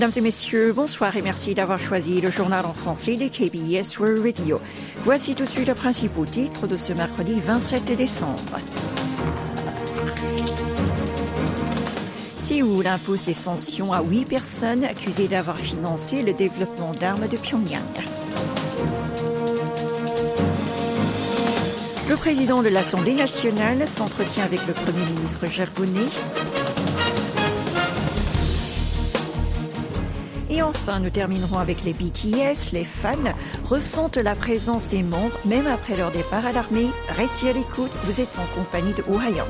Mesdames et messieurs, bonsoir et merci d'avoir choisi le journal en français de KBS World Radio. Voici tout de suite le principal titre de ce mercredi 27 décembre. Séoul impose des sanctions à huit personnes accusées d'avoir financé le développement d'armes de Pyongyang. Le président de l'Assemblée nationale s'entretient avec le Premier ministre japonais. Et enfin, nous terminerons avec les BTS. Les fans ressentent la présence des membres même après leur départ à l'armée. Restez à l'écoute, vous êtes en compagnie de Ha-young.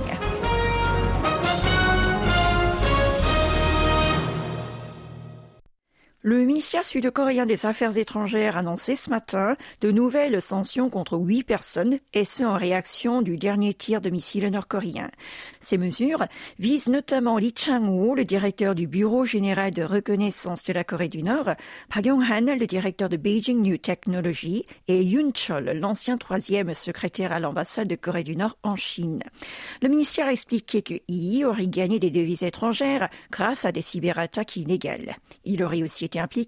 Le ministère sud-coréen des Affaires étrangères a annoncé ce matin de nouvelles sanctions contre huit personnes, et ce en réaction du dernier tir de missile nord-coréen. Ces mesures visent notamment Lee Chang-woo, le directeur du Bureau général de reconnaissance de la Corée du Nord, Park Yong-han, le directeur de Beijing New Technology, et Yoon Chol, l'ancien troisième secrétaire à l'ambassade de Corée du Nord en Chine. Le ministère a expliqué que Yi aurait gagné des devises étrangères grâce à des cyberattaques illégales. Il aurait aussi été impliqué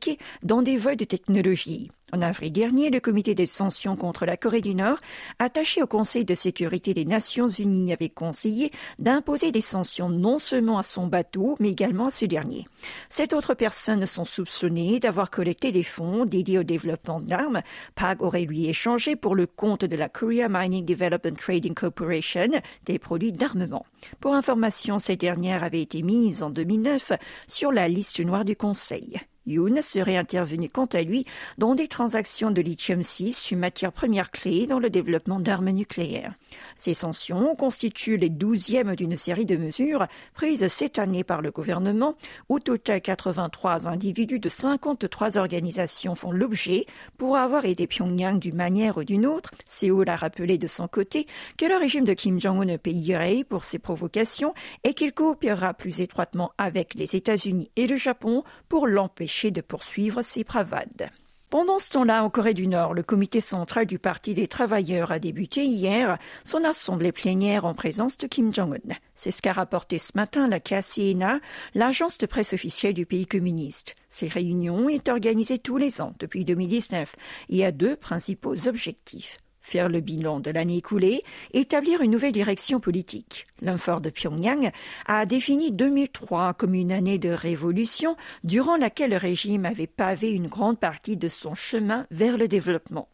dans des vols de technologie. En avril dernier, le comité des sanctions contre la Corée du Nord, attaché au Conseil de sécurité des Nations Unies, avait conseillé d'imposer des sanctions non seulement à son bateau, mais également à ce dernier. Sept autres personnes sont soupçonnées d'avoir collecté des fonds dédiés au développement d'armes. PAG aurait lui échangé pour le compte de la Korea Mining Development Trading Corporation des produits d'armement. Pour information, cette dernière avait été mise en 2009 sur la liste noire du Conseil. Yoon serait intervenu quant à lui dans des transactions de lithium-6, une matière première clé dans le développement d'armes nucléaires. Ces sanctions constituent les douzièmes d'une série de mesures prises cette année par le gouvernement. Au total, 83 individus de 53 organisations font l'objet pour avoir aidé Pyongyang d'une manière ou d'une autre. Séoul a rappelé de son côté que le régime de Kim Jong-un payerait pour ses provocations et qu'il coopérera plus étroitement avec les États-Unis et le Japon pour l'empêcher de poursuivre ses bravades. Pendant ce temps-là, en Corée du Nord, le comité central du Parti des travailleurs a débuté hier son assemblée plénière en présence de Kim Jong-un. C'est ce qu'a rapporté ce matin la KCNA, l'agence de presse officielle du pays communiste. Ces réunions est organisées tous les ans depuis 2019 et a deux principaux objectifs faire le bilan de l'année écoulée, établir une nouvelle direction politique. L'infort de Pyongyang a défini 2003 comme une année de révolution durant laquelle le régime avait pavé une grande partie de son chemin vers le développement.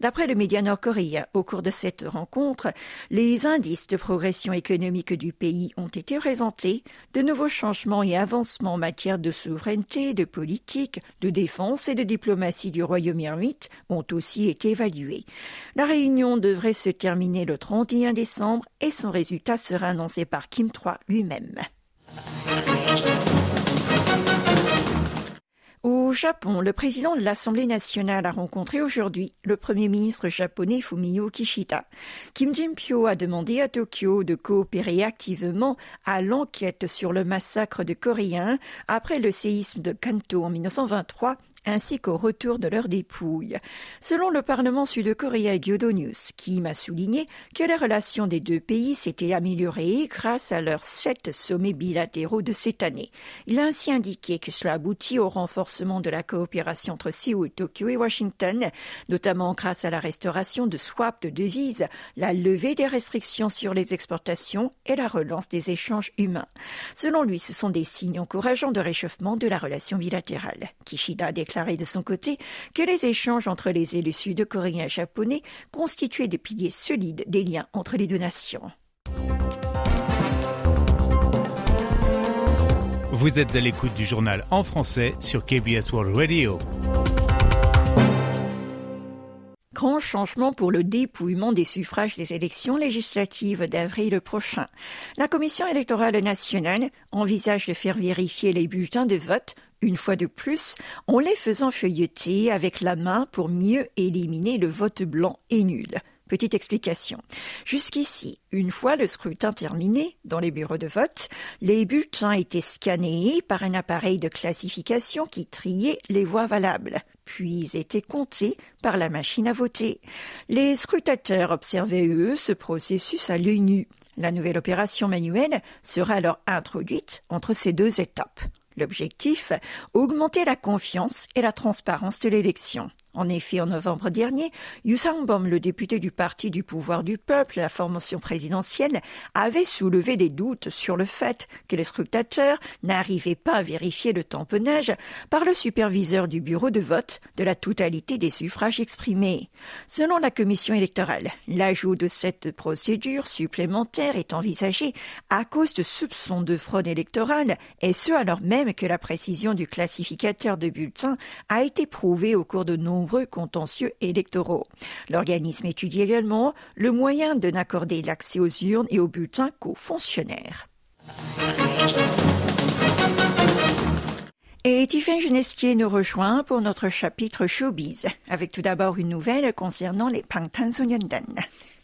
D'après le média nord-coréen, au cours de cette rencontre, les indices de progression économique du pays ont été présentés, de nouveaux changements et avancements en matière de souveraineté, de politique, de défense et de diplomatie du Royaume-Uni ont aussi été évalués. Réunion devrait se terminer le 31 décembre et son résultat sera annoncé par Kim III lui-même. Au Japon, le président de l'Assemblée nationale a rencontré aujourd'hui le premier ministre japonais Fumio Kishida. Kim Jin-pyo a demandé à Tokyo de coopérer activement à l'enquête sur le massacre de Coréens après le séisme de Kanto en 1923 ainsi qu'au retour de leurs dépouilles. Selon le Parlement sud-coréen Gyodo News, Kim a souligné que les relations des deux pays s'étaient améliorées grâce à leurs sept sommets bilatéraux de cette année. Il a ainsi indiqué que cela aboutit au renforcement de la coopération entre Séoul, Tokyo et Washington, notamment grâce à la restauration de swaps de devises, la levée des restrictions sur les exportations et la relance des échanges humains. Selon lui, ce sont des signes encourageants de réchauffement de la relation bilatérale. Kishida déclaré de son côté que les échanges entre les élus sud-coréens et japonais constituaient des piliers solides des liens entre les deux nations. Vous êtes à l'écoute du journal en français sur KBS World Radio. Grand changement pour le dépouillement des suffrages des élections législatives d'avril prochain. La Commission électorale nationale envisage de faire vérifier les bulletins de vote une fois de plus, en les faisant feuilleter avec la main pour mieux éliminer le vote blanc et nul. Petite explication. Jusqu'ici, une fois le scrutin terminé dans les bureaux de vote, les bulletins étaient scannés par un appareil de classification qui triait les voix valables, puis étaient comptés par la machine à voter. Les scrutateurs observaient, eux, ce processus à l'œil nu. La nouvelle opération manuelle sera alors introduite entre ces deux étapes. L'objectif Augmenter la confiance et la transparence de l'élection. En effet, en novembre dernier, Sang-bom, le député du Parti du pouvoir du peuple, la formation présidentielle, avait soulevé des doutes sur le fait que les scrutateurs n'arrivaient pas à vérifier le tamponnage par le superviseur du bureau de vote de la totalité des suffrages exprimés. Selon la commission électorale, l'ajout de cette procédure supplémentaire est envisagé à cause de soupçons de fraude électorale et ce alors même que la précision du classificateur de bulletins a été prouvée au cours de nombreux contentieux électoraux. L'organisme étudie également le moyen de n'accorder l'accès aux urnes et aux bulletins qu'aux fonctionnaires. Et Tiffany Genestier nous rejoint pour notre chapitre Showbiz, avec tout d'abord une nouvelle concernant les Sonyeondan.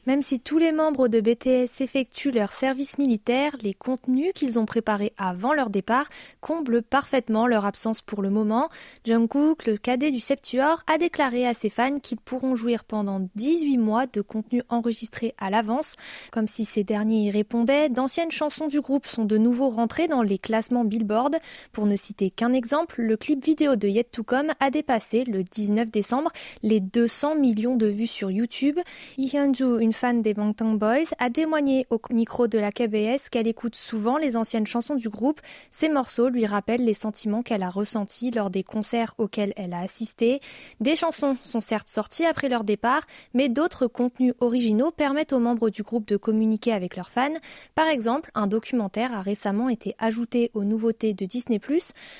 Même si tous les membres de BTS effectuent leur service militaire, les contenus qu'ils ont préparés avant leur départ comblent parfaitement leur absence pour le moment. Jungkook, le cadet du Septuor, a déclaré à ses fans qu'ils pourront jouir pendant 18 mois de contenu enregistré à l'avance. Comme si ces derniers y répondaient, d'anciennes chansons du groupe sont de nouveau rentrées dans les classements Billboard. Pour ne citer qu'un exemple, le clip vidéo de Yet to Come a dépassé le 19 décembre les 200 millions de vues sur YouTube. Fan des Bangtan Boys, a témoigné au micro de la KBS qu'elle écoute souvent les anciennes chansons du groupe. Ces morceaux lui rappellent les sentiments qu'elle a ressentis lors des concerts auxquels elle a assisté. Des chansons sont certes sorties après leur départ, mais d'autres contenus originaux permettent aux membres du groupe de communiquer avec leurs fans. Par exemple, un documentaire a récemment été ajouté aux nouveautés de Disney+.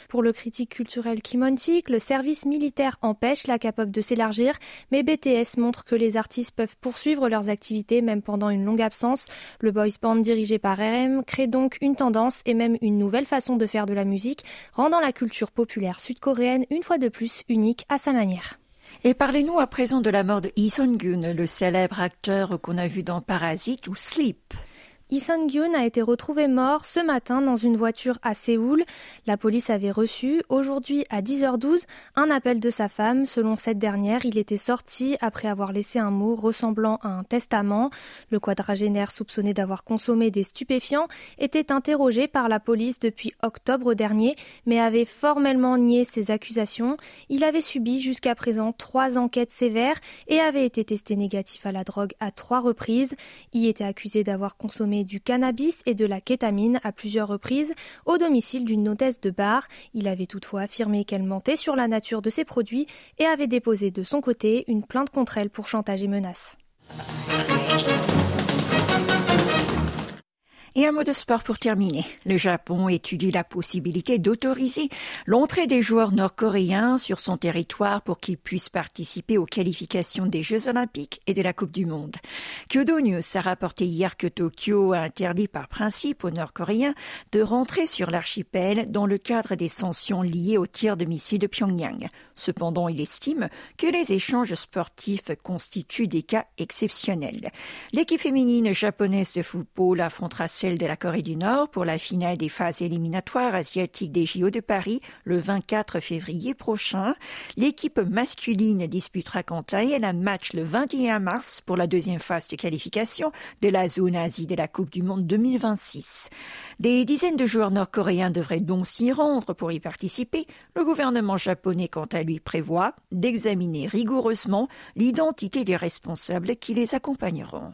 Pour le critique culturel Kimontik, le service militaire empêche la capable de s'élargir, mais BTS montre que les artistes peuvent poursuivre leurs activités même pendant une longue absence. Le boys band dirigé par RM crée donc une tendance et même une nouvelle façon de faire de la musique, rendant la culture populaire sud-coréenne une fois de plus unique à sa manière. Et parlez-nous à présent de la mort de Lee Sung-gun, le célèbre acteur qu'on a vu dans Parasite ou Sleep. Lee Gyun a été retrouvé mort ce matin dans une voiture à Séoul. La police avait reçu aujourd'hui à 10h12 un appel de sa femme. Selon cette dernière, il était sorti après avoir laissé un mot ressemblant à un testament. Le quadragénaire soupçonné d'avoir consommé des stupéfiants était interrogé par la police depuis octobre dernier, mais avait formellement nié ses accusations. Il avait subi jusqu'à présent trois enquêtes sévères et avait été testé négatif à la drogue à trois reprises. Il était accusé d'avoir consommé du cannabis et de la kétamine à plusieurs reprises au domicile d'une hôtesse de bar. Il avait toutefois affirmé qu'elle mentait sur la nature de ses produits et avait déposé de son côté une plainte contre elle pour chantage et menace. Et un mot de sport pour terminer. Le Japon étudie la possibilité d'autoriser l'entrée des joueurs nord-coréens sur son territoire pour qu'ils puissent participer aux qualifications des Jeux olympiques et de la Coupe du Monde. Kyodo News a rapporté hier que Tokyo a interdit par principe aux nord-coréens de rentrer sur l'archipel dans le cadre des sanctions liées au tir de missiles de Pyongyang. Cependant, il estime que les échanges sportifs constituent des cas exceptionnels. L'équipe féminine japonaise de football affrontera de la Corée du Nord pour la finale des phases éliminatoires asiatiques des JO de Paris le 24 février prochain. L'équipe masculine disputera quant à elle un match le 21 mars pour la deuxième phase de qualification de la zone Asie de la Coupe du Monde 2026. Des dizaines de joueurs nord-coréens devraient donc s'y rendre pour y participer. Le gouvernement japonais, quant à lui, prévoit d'examiner rigoureusement l'identité des responsables qui les accompagneront.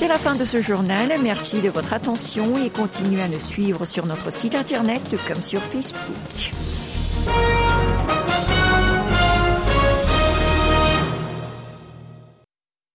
C'est la fin de ce journal. Merci de votre attention et continuez à nous suivre sur notre site internet comme sur Facebook.